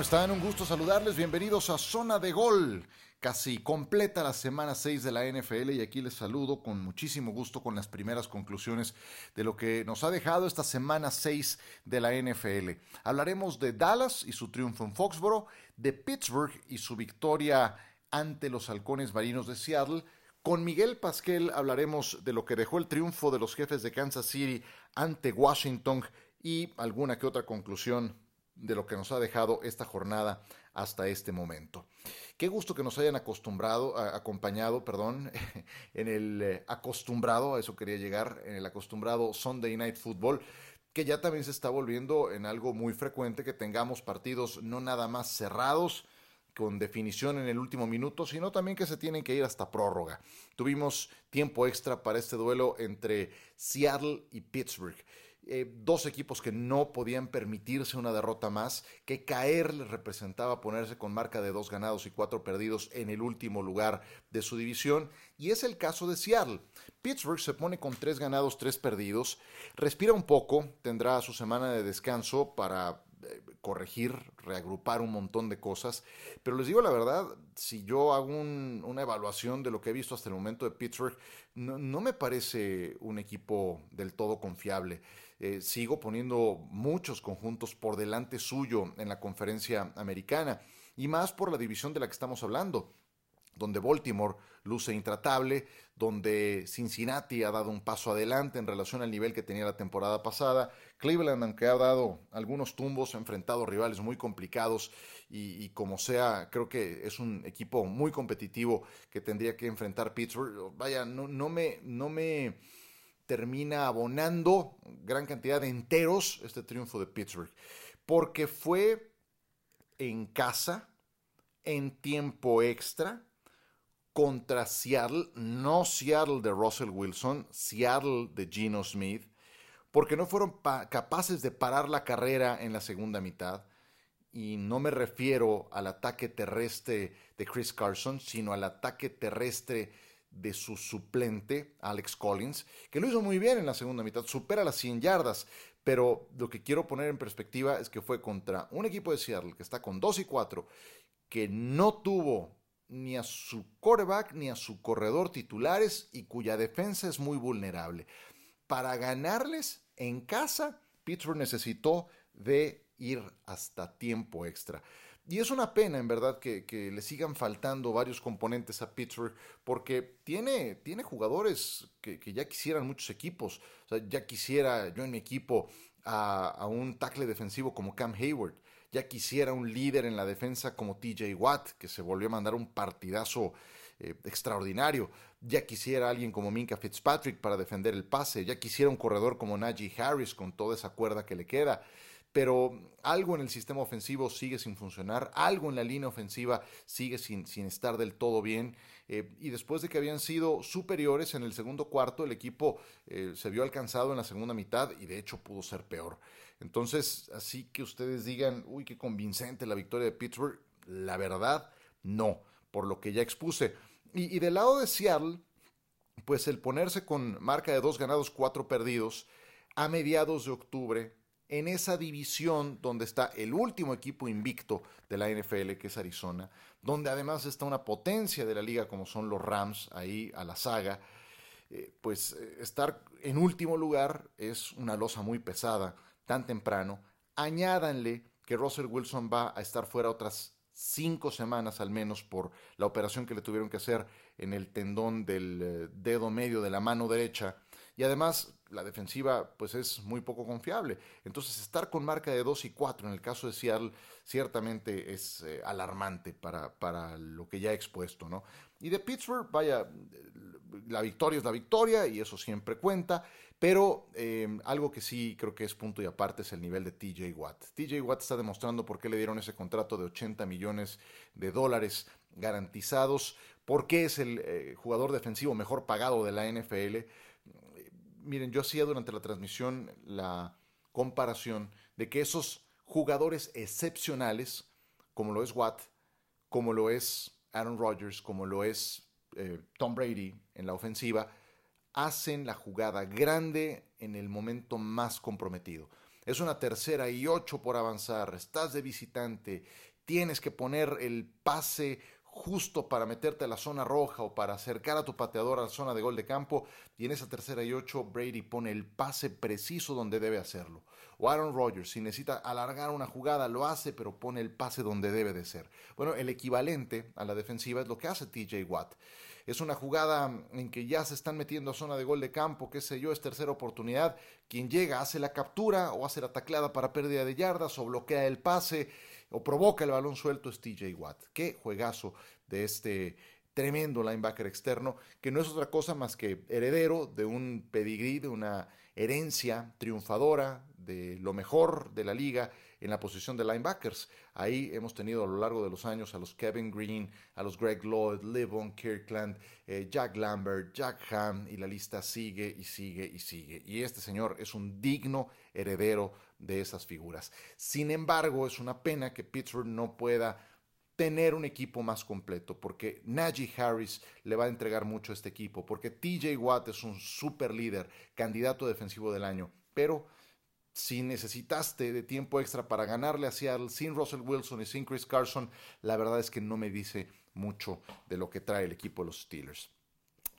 ¿Cómo están? Un gusto saludarles. Bienvenidos a Zona de Gol. Casi completa la semana 6 de la NFL y aquí les saludo con muchísimo gusto con las primeras conclusiones de lo que nos ha dejado esta semana 6 de la NFL. Hablaremos de Dallas y su triunfo en Foxboro, de Pittsburgh y su victoria ante los halcones marinos de Seattle. Con Miguel Pasquel hablaremos de lo que dejó el triunfo de los jefes de Kansas City ante Washington y alguna que otra conclusión de lo que nos ha dejado esta jornada hasta este momento. Qué gusto que nos hayan acostumbrado, acompañado, perdón, en el eh, acostumbrado, a eso quería llegar, en el acostumbrado Sunday Night Football, que ya también se está volviendo en algo muy frecuente que tengamos partidos no nada más cerrados, con definición en el último minuto, sino también que se tienen que ir hasta prórroga. Tuvimos tiempo extra para este duelo entre Seattle y Pittsburgh. Eh, dos equipos que no podían permitirse una derrota más, que caer les representaba ponerse con marca de dos ganados y cuatro perdidos en el último lugar de su división, y es el caso de Seattle. Pittsburgh se pone con tres ganados, tres perdidos, respira un poco, tendrá su semana de descanso para eh, corregir, reagrupar un montón de cosas. Pero les digo la verdad, si yo hago una evaluación de lo que he visto hasta el momento de Pittsburgh, no me parece un equipo del todo confiable. Eh, sigo poniendo muchos conjuntos por delante suyo en la conferencia americana y más por la división de la que estamos hablando donde Baltimore luce intratable, donde Cincinnati ha dado un paso adelante en relación al nivel que tenía la temporada pasada, Cleveland, aunque ha dado algunos tumbos, ha enfrentado rivales muy complicados y, como sea, creo que es un equipo muy competitivo que tendría que enfrentar Pittsburgh. Vaya, no, no me... No me termina abonando gran cantidad de enteros este triunfo de Pittsburgh, porque fue en casa, en tiempo extra, contra Seattle, no Seattle de Russell Wilson, Seattle de Geno Smith, porque no fueron capaces de parar la carrera en la segunda mitad. Y no me refiero al ataque terrestre de Chris Carson, sino al ataque terrestre de su suplente, Alex Collins, que lo hizo muy bien en la segunda mitad, supera las 100 yardas, pero lo que quiero poner en perspectiva es que fue contra un equipo de Seattle que está con 2 y 4, que no tuvo ni a su quarterback ni a su corredor titulares y cuya defensa es muy vulnerable. Para ganarles en casa, Pittsburgh necesitó de ir hasta tiempo extra. Y es una pena, en verdad, que, le sigan faltando varios componentes a Pittsburgh, porque tiene, tiene jugadores que, ya quisieran muchos equipos. O sea, ya quisiera yo en mi equipo a, un tackle defensivo como Cam Hayward. Ya quisiera un líder en la defensa como TJ Watt, que se volvió a mandar un partidazo eh, extraordinario. Ya quisiera alguien como Minka Fitzpatrick para defender el pase. Ya quisiera un corredor como Najee Harris con toda esa cuerda que le queda pero algo en el sistema ofensivo sigue sin funcionar, algo en la línea ofensiva sigue sin, estar del todo bien. Eh, y después de que habían sido superiores en el segundo cuarto, el equipo eh, se vio alcanzado en la segunda mitad y de hecho pudo ser peor. Entonces, así que ustedes digan, uy, qué convincente la victoria de Pittsburgh, la verdad, no, por lo que ya expuse. Y del lado de Seattle, pues el ponerse con marca de dos ganados, cuatro perdidos, a mediados de octubre, en esa división donde está el último equipo invicto de la NFL, que es Arizona, donde además está una potencia de la liga como son los Rams, ahí a la saga, eh, pues eh, estar en último lugar es una losa muy pesada, tan temprano. Añádanle que Russell Wilson va a estar fuera otras cinco semanas al menos por la operación que le tuvieron que hacer en el tendón del eh, dedo medio de la mano derecha y además la defensiva pues es muy poco confiable. Entonces estar con marca de 2 y 4 en el caso de Seattle ciertamente es eh, alarmante para, para, lo que ya he expuesto. ¿no? Y de Pittsburgh, vaya, la victoria es la victoria y eso siempre cuenta, pero eh, algo que sí creo que es punto y aparte es el nivel de TJ Watt. TJ Watt está demostrando por qué le dieron ese contrato de 80 millones de dólares garantizados, por qué es el eh, jugador defensivo mejor pagado de la NFL miren, yo hacía durante la transmisión la comparación de que esos jugadores excepcionales, como lo es Watt, como lo es Aaron Rodgers, como lo es eh, Tom Brady en la ofensiva, hacen la jugada grande en el momento más comprometido. Es una tercera y ocho por avanzar, estás de visitante, tienes que poner el pase justo para meterte a la zona roja o para acercar a tu pateador a la zona de gol de campo. Y en esa tercera y ocho, Brady pone el pase preciso donde debe hacerlo. O Aaron Rodgers, si necesita alargar una jugada, lo hace, pero pone el pase donde debe de ser. Bueno, el equivalente a la defensiva es lo que hace TJ Watt. Es una jugada en que ya se están metiendo a zona de gol de campo, qué sé yo, es tercera oportunidad. Quien llega hace la captura o hace la tacleada para pérdida de yardas o bloquea el pase o provoca el balón suelto es TJ Watt. Qué juegazo de este tremendo linebacker externo, que no es otra cosa más que heredero de un pedigrí, de una herencia triunfadora, de lo mejor de la liga en la posición de linebackers. Ahí hemos tenido a lo largo de los años a los Kevin Green, a los Greg Lloyd, Levon Kirkland, eh, Jack Lambert, Jack Ham, y la lista sigue y sigue y sigue. Y este señor es un digno heredero de esas figuras. Sin embargo, es una pena que Pittsburgh no pueda tener un equipo más completo, porque Najee Harris le va a entregar mucho a este equipo, porque TJ Watt es un super líder, candidato defensivo del año, pero si necesitaste de tiempo extra para ganarle a Seattle sin Russell Wilson y sin Chris Carson, la verdad es que no me dice mucho de lo que trae el equipo de los Steelers.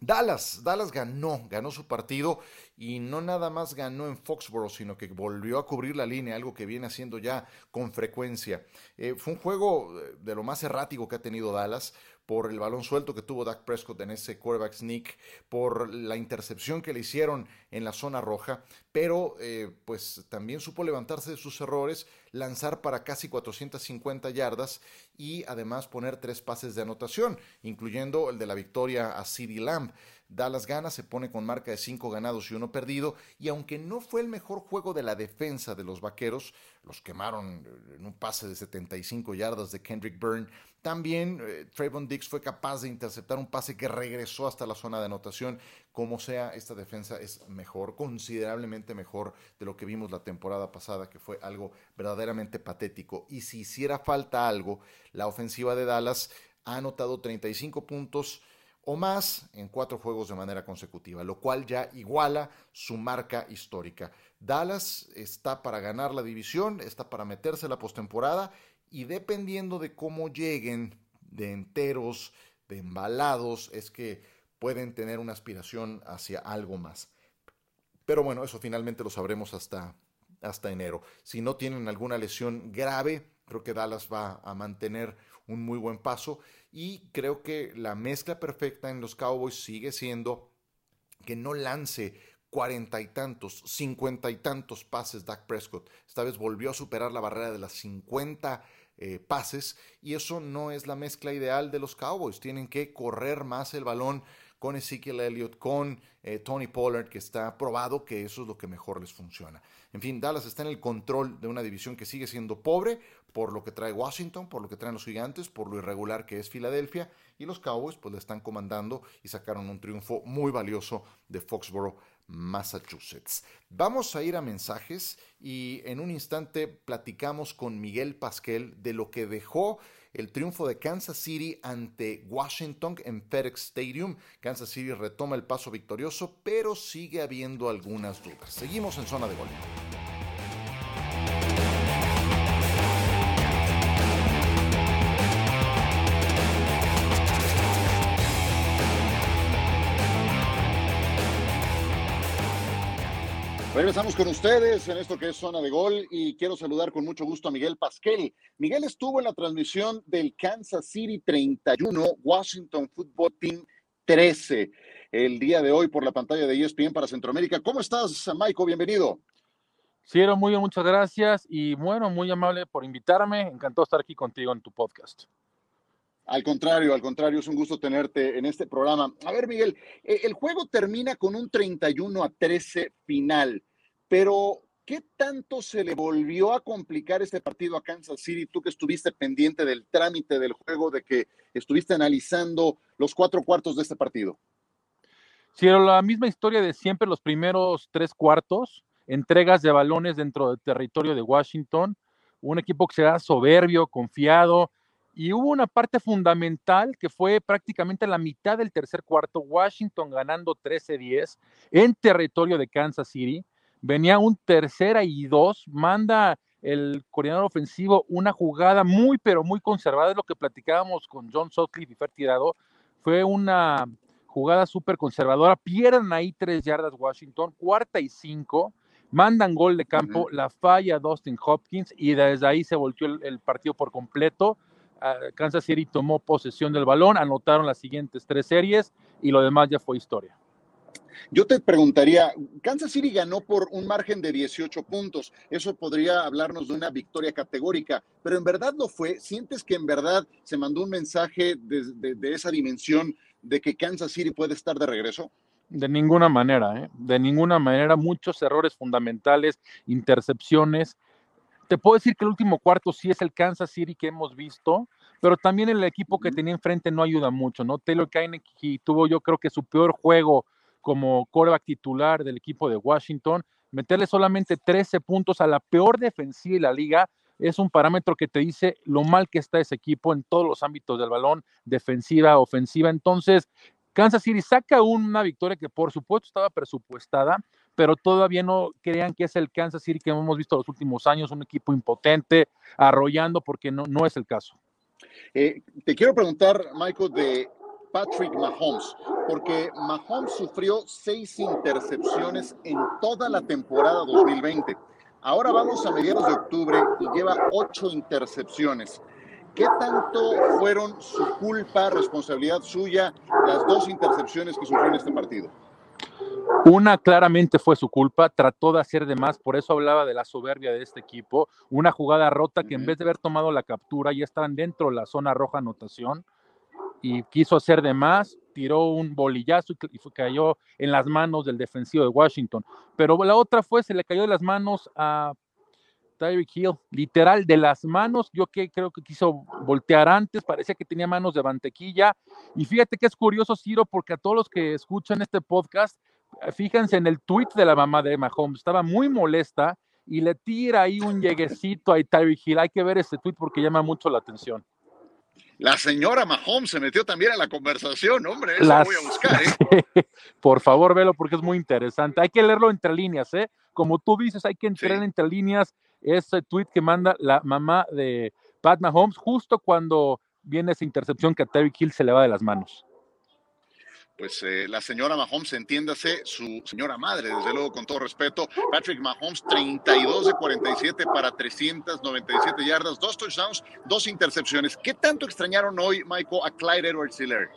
Dallas, Dallas ganó, ganó su partido y no nada más ganó en Foxborough, sino que volvió a cubrir la línea, algo que viene haciendo ya con frecuencia. Eh, fue un juego de lo más errático que ha tenido Dallas, por el balón suelto que tuvo Dak Prescott en ese quarterback sneak, por la intercepción que le hicieron en la zona roja, pero eh, pues también supo levantarse de sus errores, lanzar para casi 450 yardas y además poner tres pases de anotación, incluyendo el de la victoria a CeeDee Lamb. Dallas gana, se pone con marca de 5 ganados y 1 perdido, y aunque no fue el mejor juego de la defensa de los Vaqueros, los quemaron en un pase de 75 yardas de Kendrick Byrne, también eh, Trayvon Dix fue capaz de interceptar un pase que regresó hasta la zona de anotación. Como sea, esta defensa es mejor, considerablemente mejor de lo que vimos la temporada pasada, que fue algo verdaderamente patético. Y si hiciera falta algo, la ofensiva de Dallas ha anotado 35 puntos o más en cuatro juegos de manera consecutiva, lo cual ya iguala su marca histórica. Dallas está para ganar la división, está para meterse la postemporada y dependiendo de cómo lleguen de enteros, de embalados, es que pueden tener una aspiración hacia algo más. Pero bueno, eso finalmente lo sabremos hasta, hasta enero. Si no tienen alguna lesión grave, creo que Dallas va a mantener un muy buen paso y creo que la mezcla perfecta en los Cowboys sigue siendo que no lance cuarenta y tantos, cincuenta y tantos pases Dak Prescott. Esta vez volvió a superar la barrera de las cincuenta eh, pases y eso no es la mezcla ideal de los Cowboys. Tienen que correr más el balón con Ezekiel Elliott, con eh, Tony Pollard, que está probado que eso es lo que mejor les funciona. En fin, Dallas está en el control de una división que sigue siendo pobre por lo que trae Washington, por lo que traen los gigantes, por lo irregular que es Filadelfia, y los Cowboys pues le están comandando y sacaron un triunfo muy valioso de Foxborough Massachusetts. Vamos a ir a mensajes y en un instante platicamos con Miguel Pasquel de lo que dejó el triunfo de Kansas City ante Washington en FedEx Stadium. Kansas City retoma el paso victorioso, pero sigue habiendo algunas dudas. Seguimos en zona de gol. Regresamos con ustedes en esto que es Zona de Gol y quiero saludar con mucho gusto a Miguel Pasquel. Miguel estuvo en la transmisión del Kansas City 31, Washington Football Team 13, el día de hoy por la pantalla de ESPN para Centroamérica. ¿Cómo estás, Maiko? Bienvenido. Sí, era muy bien, muchas gracias y bueno, muy amable por invitarme. Encantado estar aquí contigo en tu podcast. Al contrario, al contrario, es un gusto tenerte en este programa. A ver, Miguel, eh, el juego termina con un 31 a 13 final. Pero, ¿qué tanto se le volvió a complicar este partido a Kansas City? Tú que estuviste pendiente del trámite del juego, de que estuviste analizando los cuatro cuartos de este partido. Sí, la misma historia de siempre, los primeros tres cuartos, entregas de balones dentro del territorio de Washington, un equipo que será soberbio, confiado, y hubo una parte fundamental que fue prácticamente la mitad del tercer cuarto, Washington ganando 13-10 en territorio de Kansas City, venía un tercera y dos, manda el coordinador ofensivo una jugada muy, pero muy conservada, es lo que platicábamos con John Sutcliffe y Fer Tirado, fue una jugada súper conservadora, pierden ahí tres yardas Washington, cuarta y cinco, mandan gol de campo, la falla Dustin Hopkins y desde ahí se volteó el, partido por completo. Ah, Kansas City tomó posesión del balón, anotaron las siguientes tres series y lo demás ya fue historia. Yo te preguntaría, Kansas City ganó por un margen de 18 puntos. Eso podría hablarnos de una victoria categórica, pero en verdad lo fue. ¿Sientes que en verdad se mandó un mensaje de, de esa dimensión de que Kansas City puede estar de regreso? De ninguna manera, ¿eh? de ninguna manera. Muchos errores fundamentales, intercepciones. Te puedo decir que el último cuarto sí es el Kansas City que hemos visto, pero también el equipo que tenía enfrente no ayuda mucho, ¿no? Taylor Keineke tuvo yo creo que su peor juego como coreback titular del equipo de Washington. Meterle solamente 13 puntos a la peor defensiva de la liga es un parámetro que te dice lo mal que está ese equipo en todos los ámbitos del balón, defensiva, ofensiva. Entonces, Kansas City saca una victoria que por supuesto estaba presupuestada, pero todavía no crean que es el Kansas City que hemos visto los últimos años, un equipo impotente, arrollando, porque no, no es el caso. Eh, te quiero preguntar, Michael, de Patrick Mahomes, porque Mahomes sufrió seis intercepciones en toda la temporada 2020. Ahora vamos a mediados de octubre y lleva ocho intercepciones. ¿Qué tanto fueron su culpa, responsabilidad suya, las dos intercepciones que sufrió en este partido? Una claramente fue su culpa, trató de hacer de más, por eso hablaba de la soberbia de este equipo. Una jugada rota que en vez de haber tomado la captura ya estaban dentro de la zona roja anotación y quiso hacer de más, tiró un bolillazo y, cayó en las manos del defensivo de Washington. Pero la otra fue, se le cayó de las manos a Tyreek Hill, literal, de las manos, yo que creo que quiso voltear antes, parecía que tenía manos de mantequilla. Y fíjate que es curioso, Ciro, porque a todos los que escuchan este podcast, eh, fíjense en el tweet de la mamá de Mahomes, estaba muy molesta y le tira ahí un lleguecito a Tyreek Hill. Hay que ver ese tweet porque llama mucho la atención. La señora Mahomes se metió también a la conversación, hombre, eso voy a buscar, ¿eh? Por favor, velo porque es muy interesante. Hay que leerlo entre líneas, ¿eh? Como tú dices, hay que entrar entre líneas ese tweet que manda la mamá de Pat Mahomes justo cuando viene esa intercepción que a Terry Kill se le va de las manos pues eh, la señora Mahomes, entiéndase, su señora madre, desde luego, con todo respeto. Patrick Mahomes, 32 de 47 para 397 yardas, dos touchdowns, dos intercepciones. ¿Qué tanto extrañaron hoy, Michael, a Clyde Edwards Hiller?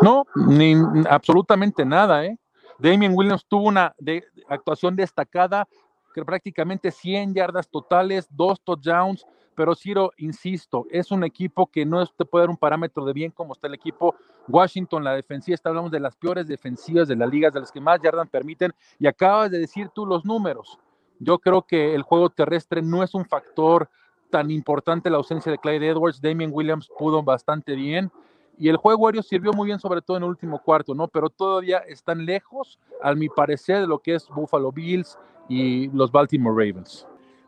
No, ni absolutamente nada, ¿eh? Damien Williams tuvo una actuación destacada, que prácticamente 100 yardas totales, dos touchdowns, pero Ciro, insisto, es un equipo que no te puede dar un parámetro de bien como está el equipo. Washington, la defensiva, está hablando de las peores defensivas de la liga, de las que más yardas permiten, y acabas de decir tú los números. Yo creo que el juego terrestre no es un factor tan importante la ausencia de Clyde Edwards, Damien Williams pudo bastante bien y el juego aéreo sirvió muy bien sobre todo en el último cuarto, ¿no? Pero todavía están lejos, a mi parecer, de lo que es Buffalo Bills y los Baltimore Ravens.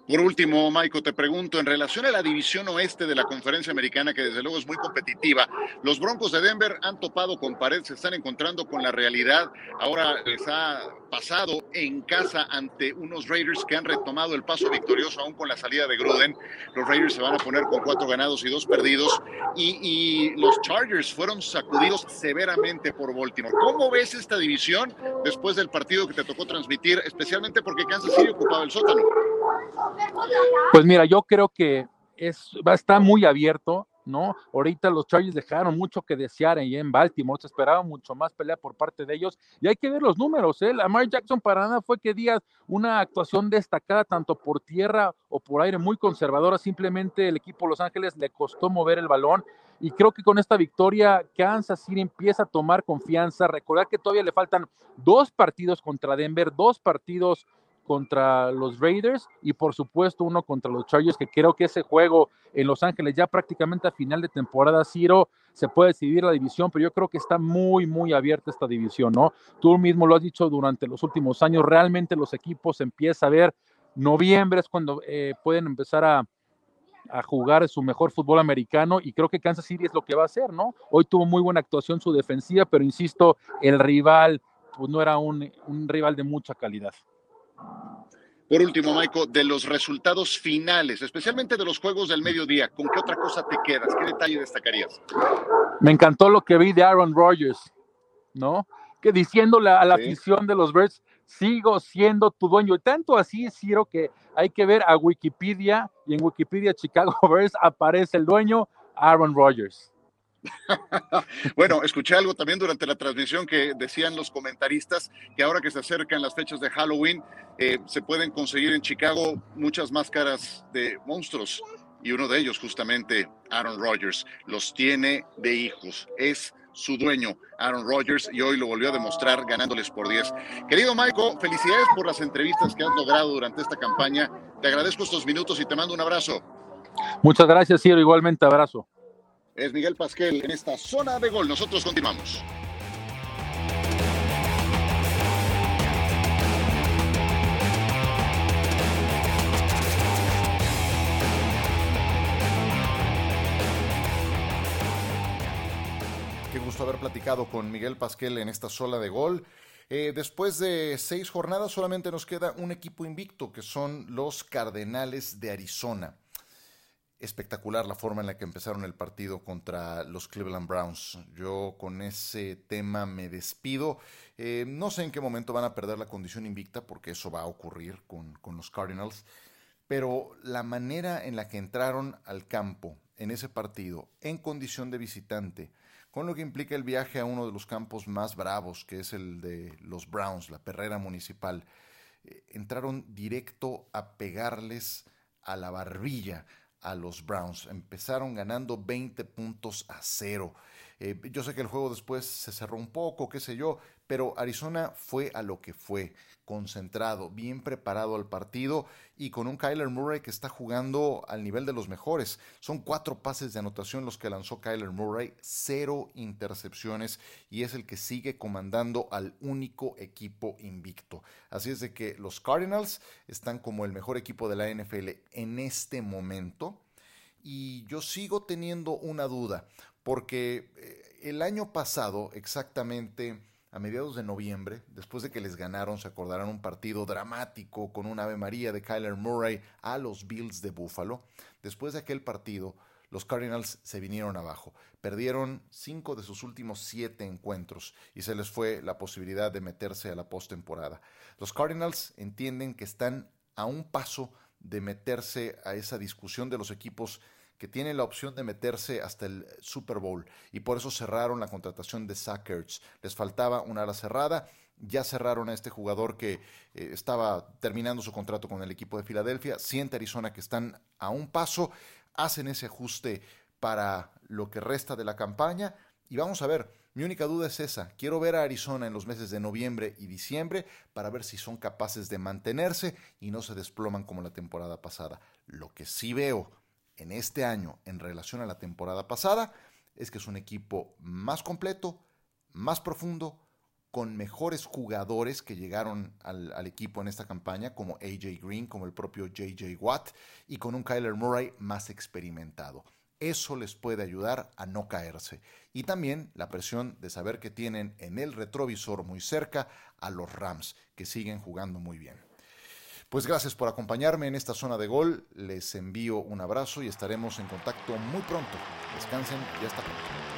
Por último, Michael, te pregunto, en relación a la división oeste de la conferencia americana, que desde luego es muy competitiva, los Broncos de Denver han topado con pared, se están encontrando con la realidad. Ahora les ha pasado en casa ante unos Raiders que han retomado el paso victorioso aún con la salida de Gruden. Los Raiders se van a poner con cuatro ganados y dos perdidos. Y, y los Chargers fueron sacudidos severamente por Baltimore. ¿Cómo ves esta división después del partido que te tocó transmitir, especialmente porque Kansas City ocupaba el sótano? Pues mira, yo creo que es, estar muy abierto, ¿no? Ahorita los Chargers dejaron mucho que desear en Baltimore, se esperaba mucho más pelea por parte de ellos y hay que ver los números, ¿eh? Lamar Jackson para nada fue que días una actuación destacada tanto por tierra o por aire muy conservadora, simplemente el equipo Los Ángeles le costó mover el balón y creo que con esta victoria Kansas City empieza a tomar confianza, recordar que todavía le faltan dos partidos contra Denver, dos partidos contra los Raiders y por supuesto uno contra los Chargers, que creo que ese juego en Los Ángeles ya prácticamente a final de temporada, Ciro, se puede decidir la división, pero yo creo que está muy, muy abierta esta división, ¿no? Tú mismo lo has dicho durante los últimos años, realmente los equipos empieza a ver, noviembre es cuando eh, pueden empezar a, jugar su mejor fútbol americano y creo que Kansas City es lo que va a hacer, ¿no? Hoy tuvo muy buena actuación su defensiva, pero insisto, el rival pues no era un rival de mucha calidad. Por último, Michael, de los resultados finales, especialmente de los juegos del mediodía, ¿con qué otra cosa te quedas? ¿Qué detalle destacarías? Me encantó lo que vi de Aaron Rodgers, ¿no? Que diciéndole a la afición de los Birds, sigo siendo tu dueño. Y tanto así, Ciro, que hay que ver a Wikipedia y en Wikipedia Chicago Bears aparece el dueño Aaron Rodgers. bueno, escuché algo también durante la transmisión que decían los comentaristas que ahora que se acercan las fechas de Halloween, eh, se pueden conseguir en Chicago muchas máscaras de monstruos. Y uno de ellos, justamente, Aaron Rodgers, los tiene de hijos. Es su dueño, Aaron Rodgers, y hoy lo volvió a demostrar ganándoles por 10. Querido Michael, felicidades por las entrevistas que has logrado durante esta campaña. Te agradezco estos minutos y te mando un abrazo. Muchas gracias, Ciro. Igualmente, abrazo es Miguel Pasquel en esta zona de gol. Nosotros continuamos. Qué gusto haber platicado con Miguel Pasquel en esta sola de gol. Eh, después de seis jornadas solamente nos queda un equipo invicto, que son los Cardenales de Arizona espectacular la forma en la que empezaron el partido contra los Cleveland Browns. Yo con ese tema me despido. Eh, no sé en qué momento van a perder la condición invicta, porque eso va a ocurrir con, con los Cardinals, pero la manera en la que entraron al campo en ese partido, en condición de visitante, con lo que implica el viaje a uno de los campos más bravos, que es el de los Browns, la perrera municipal, eh, entraron directo a pegarles a la barbilla a los Browns. Empezaron ganando 20 puntos a cero. Eh, yo sé que el juego después se cerró un poco, qué sé yo, pero Arizona fue a lo que fue, concentrado, bien preparado al partido y con un Kyler Murray que está jugando al nivel de los mejores. Son cuatro pases de anotación los que lanzó Kyler Murray, cero intercepciones y es el que sigue comandando al único equipo invicto. Así es de que los Cardinals están como el mejor equipo de la NFL en este momento y yo sigo teniendo una duda porque eh, el año pasado exactamente a mediados de noviembre, después de que les ganaron, se acordarán un partido dramático con un Ave María de Kyler Murray a los Bills de Buffalo. Después de aquel partido, los Cardinals se vinieron abajo. Perdieron cinco de sus últimos siete encuentros y se les fue la posibilidad de meterse a la postemporada. Los Cardinals entienden que están a un paso de meterse a esa discusión de los equipos que tiene la opción de meterse hasta el Super Bowl y por eso cerraron la contratación de Sackers. Les faltaba una ala cerrada. Ya cerraron a este jugador que eh, estaba terminando su contrato con el equipo de Filadelfia. Siente Arizona que están a un paso. Hacen ese ajuste para lo que resta de la campaña. Y vamos a ver, mi única duda es esa. Quiero ver a Arizona en los meses de noviembre y diciembre para ver si son capaces de mantenerse y no se desploman como la temporada pasada. Lo que sí veo en este año en relación a la temporada pasada es que es un equipo más completo, más profundo, con mejores jugadores que llegaron al, equipo en esta campaña, como AJ Green, como el propio JJ Watt, y con un Kyler Murray más experimentado. Eso les puede ayudar a no caerse. Y también la presión de saber que tienen en el retrovisor muy cerca a los Rams, que siguen jugando muy bien. Pues gracias por acompañarme en esta zona de gol. Les envío un abrazo y estaremos en contacto muy pronto. Descansen y hasta pronto.